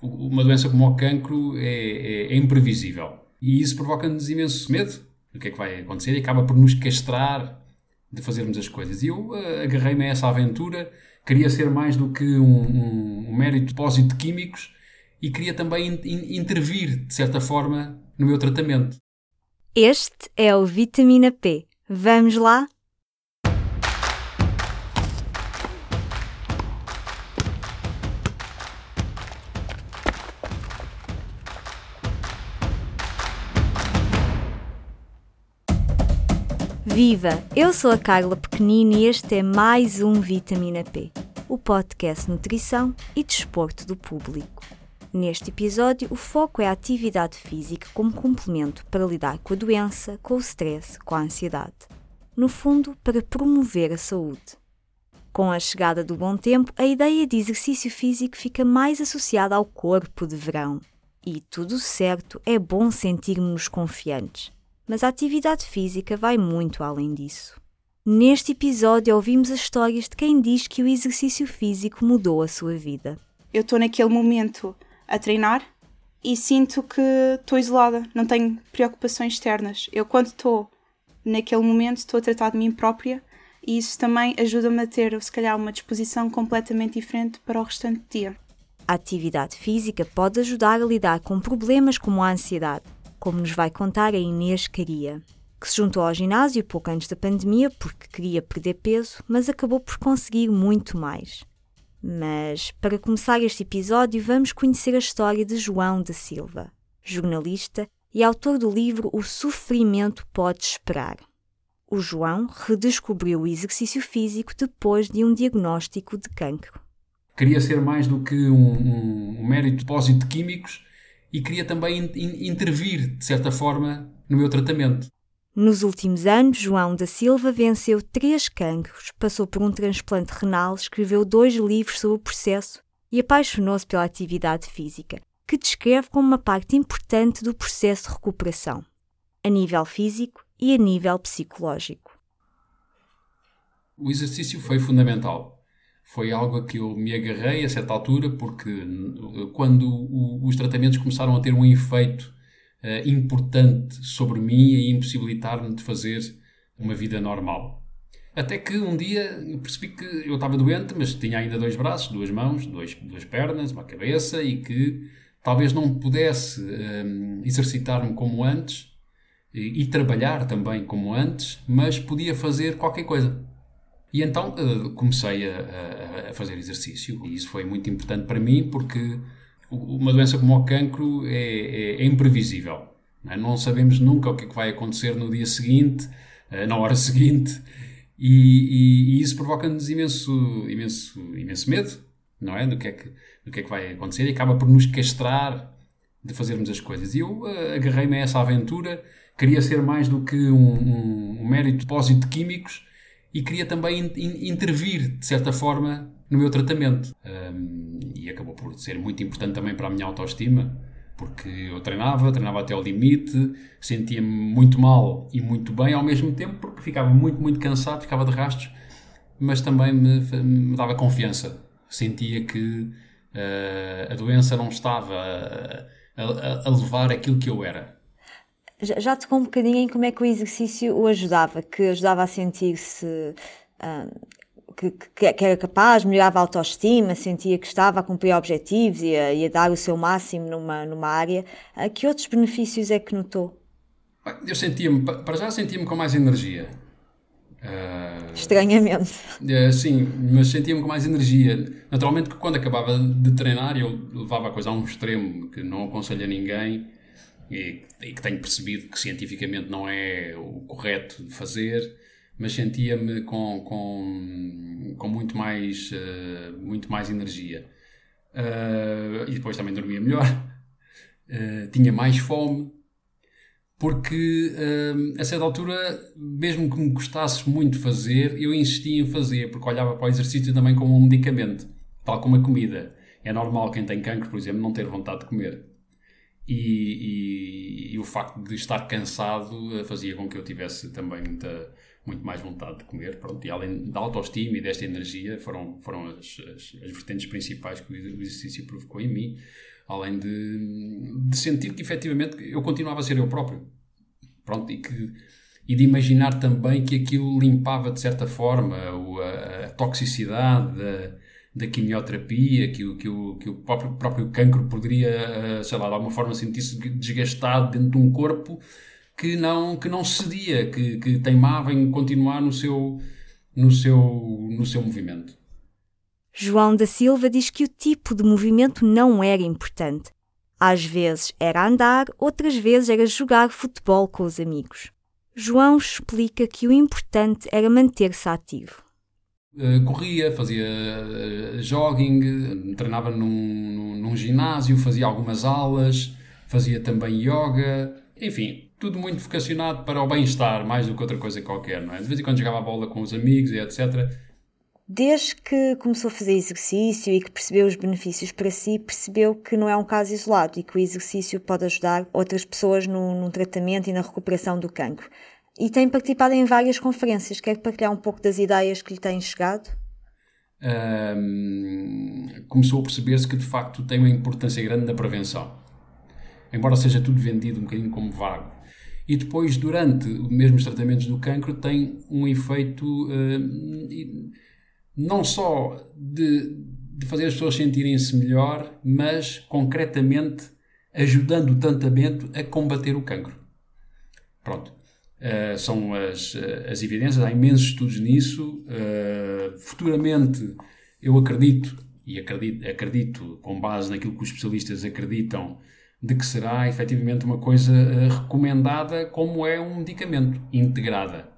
Uma doença como o cancro é, é, é imprevisível e isso provoca-nos imenso medo do que é que vai acontecer e acaba por nos castrar de fazermos as coisas. E eu uh, agarrei-me a essa aventura, queria ser mais do que um, um, um mérito depósito de químicos e queria também in, in, intervir, de certa forma, no meu tratamento. Este é o Vitamina P. Vamos lá? Viva! Eu sou a Carla Pequenino e este é mais um Vitamina P, o podcast Nutrição e Desporto do Público. Neste episódio, o foco é a atividade física como complemento para lidar com a doença, com o stress, com a ansiedade. No fundo, para promover a saúde. Com a chegada do bom tempo, a ideia de exercício físico fica mais associada ao corpo de verão. E tudo certo, é bom sentirmos-nos confiantes mas a atividade física vai muito além disso. Neste episódio ouvimos as histórias de quem diz que o exercício físico mudou a sua vida. Eu estou naquele momento a treinar e sinto que estou isolada, não tenho preocupações externas. Eu, quando estou naquele momento, estou a tratar de mim própria e isso também ajuda-me a ter, se calhar, uma disposição completamente diferente para o restante dia. A atividade física pode ajudar a lidar com problemas como a ansiedade, como nos vai contar a Inês Caria, que se juntou ao ginásio pouco antes da pandemia porque queria perder peso, mas acabou por conseguir muito mais. Mas, para começar este episódio, vamos conhecer a história de João da Silva, jornalista e autor do livro O Sofrimento Pode Esperar. O João redescobriu o exercício físico depois de um diagnóstico de cancro. Queria ser mais do que um, um, um mérito depósito de químicos e queria também in intervir, de certa forma, no meu tratamento. Nos últimos anos, João da Silva venceu três cancros, passou por um transplante renal, escreveu dois livros sobre o processo e apaixonou-se pela atividade física, que descreve como uma parte importante do processo de recuperação, a nível físico e a nível psicológico. O exercício foi fundamental foi algo a que eu me agarrei a certa altura, porque quando o, os tratamentos começaram a ter um efeito uh, importante sobre mim e impossibilitar-me de fazer uma vida normal. Até que um dia percebi que eu estava doente, mas tinha ainda dois braços, duas mãos, dois, duas pernas, uma cabeça e que talvez não pudesse um, ehm, exercitar-me como antes e, e trabalhar também como antes, mas podia fazer qualquer coisa. E então uh, comecei a, a, fazer exercício e isso foi muito importante para mim porque uma doença como o cancro é, é, é imprevisível. Não, é? não, sabemos nunca o que é que vai acontecer no dia seguinte, uh, na hora seguinte, e, e, e isso provoca-nos imenso, imenso, imenso medo, não é? Do que é, que, do que é que vai acontecer e acaba por nos castrar de fazermos as coisas. E eu uh, agarrei-me a essa aventura, queria ser mais do que um, um, um mérito depósito de químicos e queria também in, intervir, de certa forma, no meu tratamento. Um, e acabou por ser muito importante também para a minha autoestima, porque eu treinava, treinava até ao limite, sentia-me muito mal e muito bem ao mesmo tempo, porque ficava muito, muito cansado, ficava de rastros, mas também me, me dava confiança. Sentia que uh, a doença não estava a, a, a levar aquilo que eu era já tocou um bocadinho em como é que o exercício o ajudava, que ajudava a sentir-se uh, que, que, que, era capaz, melhorava a autoestima, sentia que estava a cumprir objetivos e a, e a dar o seu máximo numa, numa área. Uh, que outros benefícios é que notou? Eu sentia-me, para já sentia-me com mais energia. Uh, Estranhamente. Uh, sim, mas sentia-me com mais energia. Naturalmente que quando acabava de treinar eu levava a coisa a um extremo que não aconselho a ninguém e, e que tenho percebido que cientificamente não é o correto de fazer, mas sentia-me com, com, com muito, mais, uh, muito mais energia. Uh, e depois também dormia melhor, uh, tinha mais fome, porque a certa altura, mesmo que me gostasse muito fazer, eu insistia em fazer, porque olhava para o exercício também como um medicamento, tal como a comida. É normal quem tem cancro, por exemplo, não ter vontade de comer. E, e, e, o facto de estar cansado eh, fazia com que eu tivesse também muita, muito mais vontade de comer. Pronto, e além da autoestima e desta energia, foram, foram as, as, as vertentes principais que o exercício provocou em mim, além de, de sentir que efetivamente eu continuava a ser eu próprio. Pronto, e que e de imaginar também que aquilo limpava de certa forma a, a toxicidade da, da quimioterapia, que o, que o, que o próprio, próprio cancro poderia, eh, sei lá, de alguma forma sentir-se desgastado dentro de um corpo que não, que não cedia, que, que teimava em continuar no seu, no, seu, no seu movimento. João da Silva diz que o tipo de movimento não era importante. Às vezes era andar, outras vezes era jogar futebol com os amigos. João explica que o importante era manter-se ativo. Uh, corria, fazia uh, jogging, treinava num, num, ginásio, fazia algumas aulas, fazia também yoga, enfim, tudo muito vocacionado para o bem-estar, mais do que outra coisa qualquer, não é? De vez em quando jogava a bola com os amigos e etc. Desde que começou a fazer exercício e que percebeu os benefícios para si, percebeu que não é um caso isolado e que o exercício pode ajudar outras pessoas no, no tratamento e na recuperação do cancro. E tem participado em várias conferências. Quer partilhar um pouco das ideias que lhe têm chegado? Um, começou a perceber-se que de facto tem uma importância grande na prevenção. Embora seja tudo vendido um bocadinho como vago. E depois, durante os tratamentos do cancro, tem um efeito. Uh, não só de, de fazer as pessoas sentirem-se melhor, mas concretamente ajudando o tratamento a combater o cancro. Pronto. Uh, são as, eh, as evidências, há imensos estudos nisso. Uh, futuramente, eu acredito, e acredito, acredito com base naquilo que os especialistas acreditam, de que será efetivamente uma coisa recomendada como é um medicamento, integrada.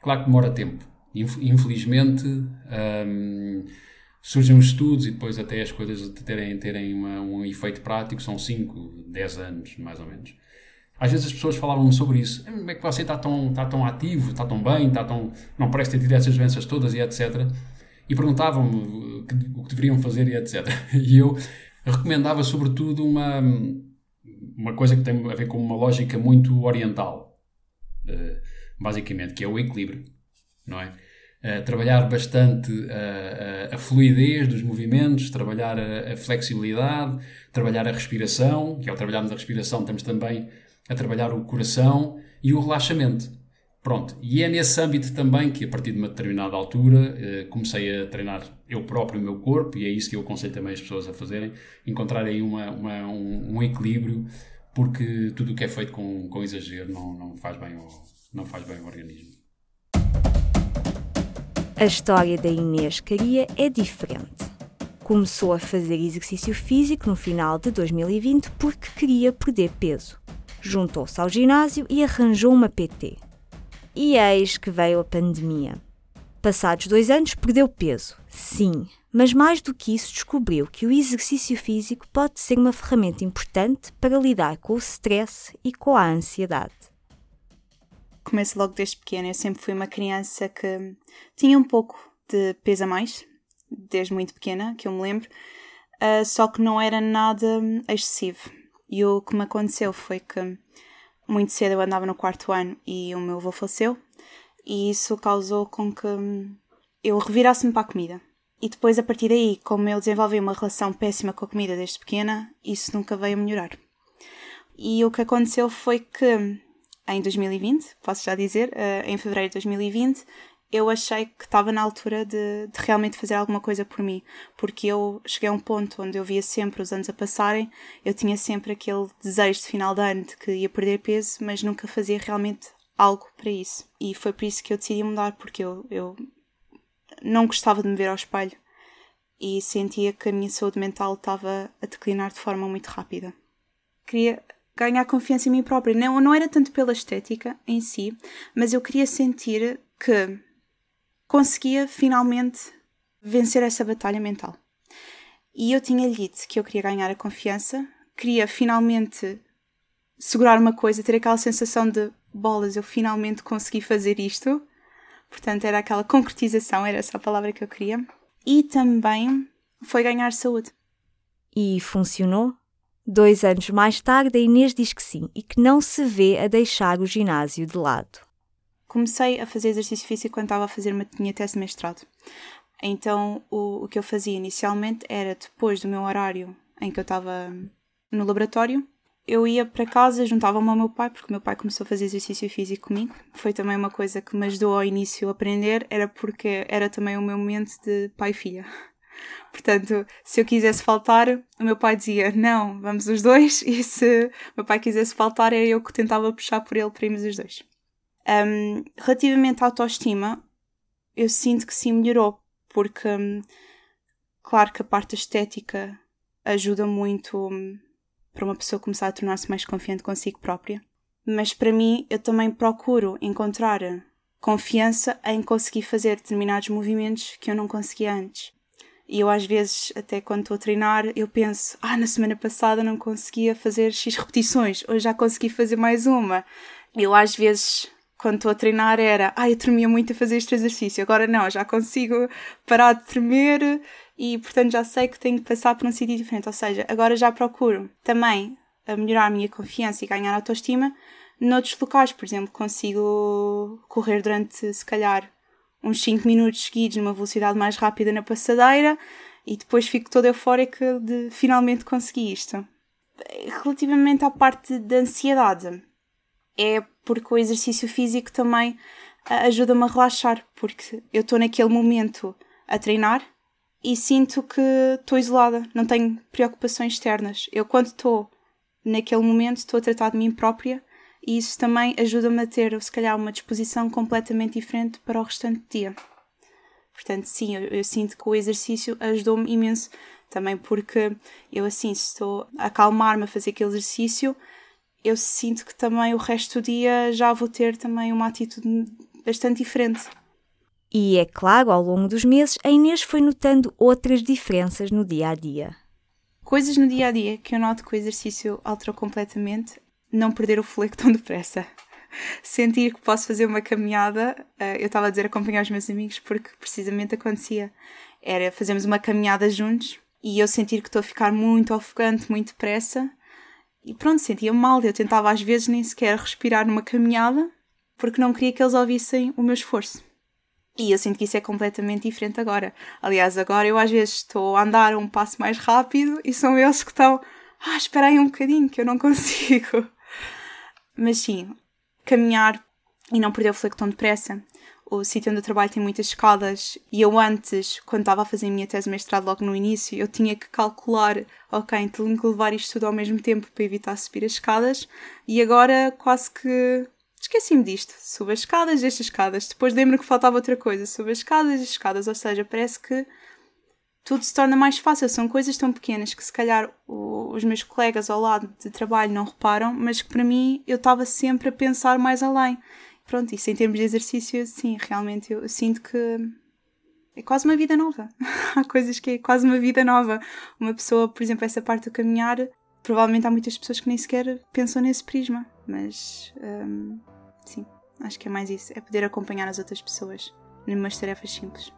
Claro que demora tempo Infelizmente, um, surgem os estudos e depois até as coisas terem, terem uma, um efeito prático são 5, 10 anos, mais ou menos. Às vezes as pessoas falavam sobre isso. Como é que você está tão, está tão ativo, está tão bem, está tão, não parece ter tido essas doenças todas e etc. E perguntavam-me o que, deveriam fazer e etc. E eu recomendava sobretudo uma, uma coisa que tem a ver com uma lógica muito oriental, eh, basicamente, que é o equilíbrio, não é? trabalhar bastante a, a, a, fluidez dos movimentos, trabalhar a, a, flexibilidade, trabalhar a respiração, que ao trabalharmos a respiração estamos também a trabalhar o coração e o relaxamento. Pronto, e é nesse âmbito também que a partir de uma determinada altura eh, comecei a treinar eu próprio o meu corpo e é isso que eu aconselho também as pessoas a fazerem, encontrarem uma, uma, um, um, equilíbrio porque tudo o que é feito com, com exagero não, não, faz bem ao, não faz bem ao organismo. A história da Inês Caria é diferente. Começou a fazer exercício físico no final de 2020 porque queria perder peso. Juntou-se ao ginásio e arranjou uma PT. E eis que veio a pandemia. Passados dois anos, perdeu peso, sim, mas mais do que isso, descobriu que o exercício físico pode ser uma ferramenta importante para lidar com o stress e com a ansiedade começo logo desde pequena. Eu sempre fui uma criança que tinha um pouco de peso a mais, desde muito pequena, que eu me lembro, uh, só que não era nada excessivo. E o que me aconteceu foi que muito cedo eu andava no quarto ano e o meu avô faleceu, e isso causou com que eu revirasse-me para a comida. E depois, a partir daí, como eu desenvolvi uma relação péssima com a comida desde pequena, isso nunca veio a melhorar. E o que aconteceu foi que em 2020, posso já dizer, uh, em fevereiro de 2020, eu achei que estava na altura de, de, realmente fazer alguma coisa por mim, porque eu cheguei a um ponto onde eu via sempre os anos a passarem, eu tinha sempre aquele desejo de final de ano de que ia perder peso, mas nunca fazia realmente algo para isso. E foi por isso que eu decidi mudar, porque eu, eu não gostava de me ver ao espelho e sentia que a minha saúde mental estava a declinar de forma muito rápida. Queria ganhar confiança em mim própria. Não, não era tanto pela estética em si, mas eu queria sentir que conseguia finalmente vencer essa batalha mental. E eu tinha-lhe dito que eu queria ganhar a confiança, queria finalmente segurar uma coisa, ter aquela sensação de bolas, eu finalmente consegui fazer isto. Portanto, era aquela concretização, era essa a palavra que eu queria. E também foi ganhar saúde. E funcionou? Dois anos mais tarde, a Inês diz que sim e que não se vê a deixar o ginásio de lado. Comecei a fazer exercício físico quando estava a fazer uma minha tese de mestrado. Então, o, o que eu fazia inicialmente era depois do meu horário em que eu estava no laboratório, eu ia para casa, juntava-me ao meu pai, porque meu pai começou a fazer exercício físico comigo. Foi também uma coisa que me ajudou ao início a aprender, era porque era também o meu momento de pai e filha. Portanto, se eu quisesse faltar, o meu pai dizia não, vamos os dois, e se meu pai quisesse faltar, era eu que tentava puxar por ele para irmos os dois. Um, relativamente à autoestima, eu sinto que sim melhorou, porque, um, claro que a parte estética ajuda muito um, para uma pessoa começar a tornar-se mais confiante consigo própria, mas para mim eu também procuro encontrar confiança em conseguir fazer determinados movimentos que eu não conseguia antes. E eu às vezes, até quando estou a treinar, eu penso, ah, na semana passada não conseguia fazer X repetições, hoje já consegui fazer mais uma. Eu às vezes, quando estou a treinar, era, ah, eu tremia muito a fazer este exercício, agora não, já consigo parar de tremer e, portanto, já sei que tenho que passar por um sítio diferente. Ou seja, agora já procuro também a melhorar a minha confiança e ganhar autoestima noutros locais. Por exemplo, consigo correr durante, se calhar, uns 5 minutos seguidos numa velocidade mais rápida na passadeira e depois fico toda eufórica de finalmente conseguir isto. Relativamente à parte da ansiedade, é porque o exercício físico também ajuda-me a relaxar, porque eu estou naquele momento a treinar e sinto que estou isolada, não tenho preocupações externas. Eu, quando estou naquele momento, estou a tratar de mim própria e isso também ajuda-me a ter, se calhar, uma disposição completamente diferente para o restante dia. Portanto, sim, eu, eu sinto que o exercício ajudou-me imenso também porque eu, assim, estou a acalmar-me a fazer aquele exercício, eu sinto que também o resto do dia já vou ter também uma atitude bastante diferente. E é claro, ao longo dos meses, a Inês foi notando outras diferenças no dia a dia. Coisas no dia a dia que eu noto que o exercício alterou completamente não perder o fôlego tão depressa. Sentir que posso fazer uma caminhada, eh, eu estava a dizer acompanhar os meus amigos porque precisamente acontecia. Era fazermos uma caminhada juntos e eu sentir que estou a ficar muito ofegante, muito depressa. E pronto, sentia mal. Eu tentava às vezes nem sequer respirar numa caminhada porque não queria que eles ouvissem o meu esforço. E eu sinto que isso é completamente diferente agora. Aliás, agora eu às vezes estou a andar um passo mais rápido e são eles que estão. Ah, espera aí um bocadinho que eu não consigo. Mas sim, caminhar e não perder o fleco tão depressa. O sítio onde eu trabalho tem muitas escadas e eu antes, quando estava a fazer a minha tese de mestrado logo no início, eu tinha que calcular, ok, tenho que levar isto tudo ao mesmo tempo para evitar subir as escadas e agora quase que esqueci-me disto. Subo as escadas, deixo as escadas. Depois lembro que faltava outra coisa. Subo as escadas, as escadas. Ou seja, parece que tudo se torna mais fácil. São coisas tão pequenas que se calhar os meus colegas ao lado de trabalho não reparam, mas que para mim eu estava sempre a pensar mais além. Pronto, isso em termos de exercício, sim, realmente eu, sinto que é quase uma vida nova. há coisas que é quase uma vida nova. Uma pessoa, por exemplo, essa parte do caminhar, provavelmente há muitas pessoas que nem sequer pensam nesse prisma, mas hum, sim, acho que é mais isso, é poder acompanhar as outras pessoas numas tarefas simples.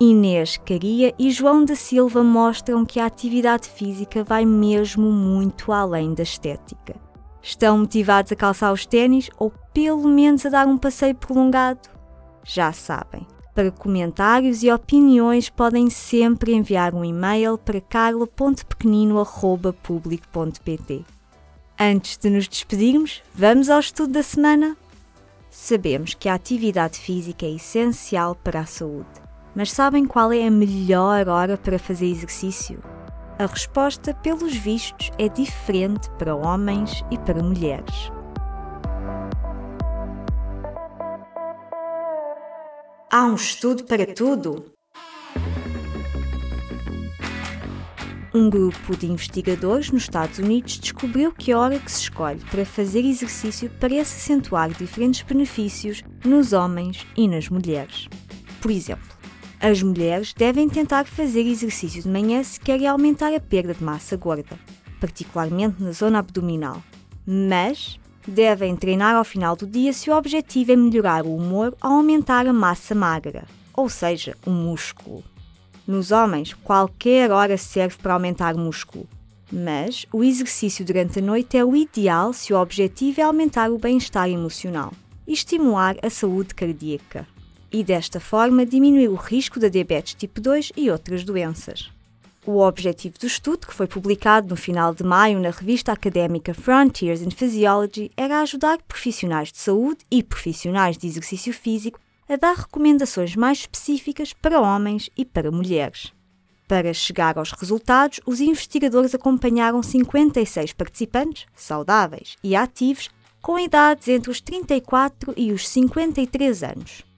Inês Caria e João da Silva mostram que a atividade física vai mesmo muito além da estética. Estão motivados a calçar os ténis ou pelo menos a dar um passeio prolongado? Já sabem. Para comentários e opiniões podem sempre enviar um e-mail para carla.pequenino.public.pt. Antes de nos despedirmos, vamos ao estudo da semana? Sabemos que a atividade física é essencial para a saúde mas sabem qual é a melhor hora para fazer exercício? A resposta, pelos vistos, é diferente para homens e para mulheres. Há um estudo para tudo? Um grupo de investigadores nos Estados Unidos descobriu que a hora que se escolhe para fazer exercício parece acentuar diferentes benefícios nos homens e nas mulheres. Por exemplo, as mulheres devem tentar fazer exercício de manhã se querem aumentar a perda de massa gorda, particularmente na zona abdominal. Mas devem treinar ao final do dia se o objetivo é melhorar o humor ou aumentar a massa magra, ou seja, o músculo. Nos homens, qualquer hora serve para aumentar músculo, mas o exercício durante a noite é o ideal se o objetivo é aumentar o bem-estar emocional. e estimular a saúde cardíaca. E desta forma diminuir o risco da diabetes tipo 2 e outras doenças. O objetivo do estudo, que foi publicado no final de maio na revista académica Frontiers in Physiology, era ajudar profissionais de saúde e profissionais de exercício físico a dar recomendações mais específicas para homens e para mulheres. Para chegar aos resultados, os investigadores acompanharam 56 participantes, saudáveis e ativos, com idades entre os 34 e os 53 anos.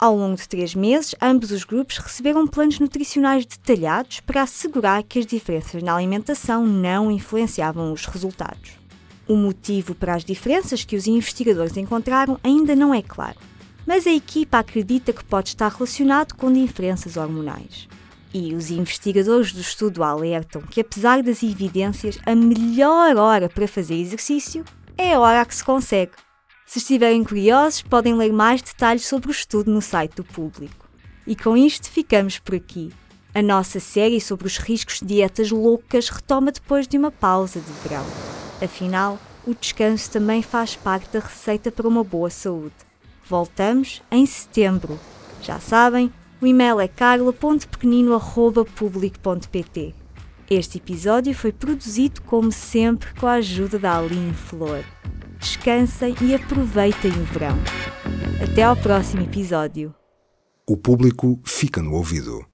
Ao longo de três meses, ambos os grupos receberam planos nutricionais detalhados para assegurar que as diferenças na alimentação não influenciavam os resultados. O motivo para as diferenças que os investigadores encontraram ainda não é claro, mas a equipa acredita que pode estar relacionado com diferenças hormonais. E os investigadores do estudo alertam que, apesar das evidências, a melhor hora para fazer exercício é a hora que se consegue se estiverem curiosos, podem ler mais detalhes sobre o estudo no site do público. E com isto ficamos por aqui. A nossa série sobre os riscos de dietas loucas retoma depois de uma pausa de verão. Afinal, o descanso também faz parte da receita para uma boa saúde. Voltamos em setembro. Já sabem, o e-mail é carla.pequenino.public.pt. Este episódio foi produzido, como sempre, com a ajuda da Aline Flor descansem e aproveitem o verão. Até ao próximo episódio. O público fica no ouvido.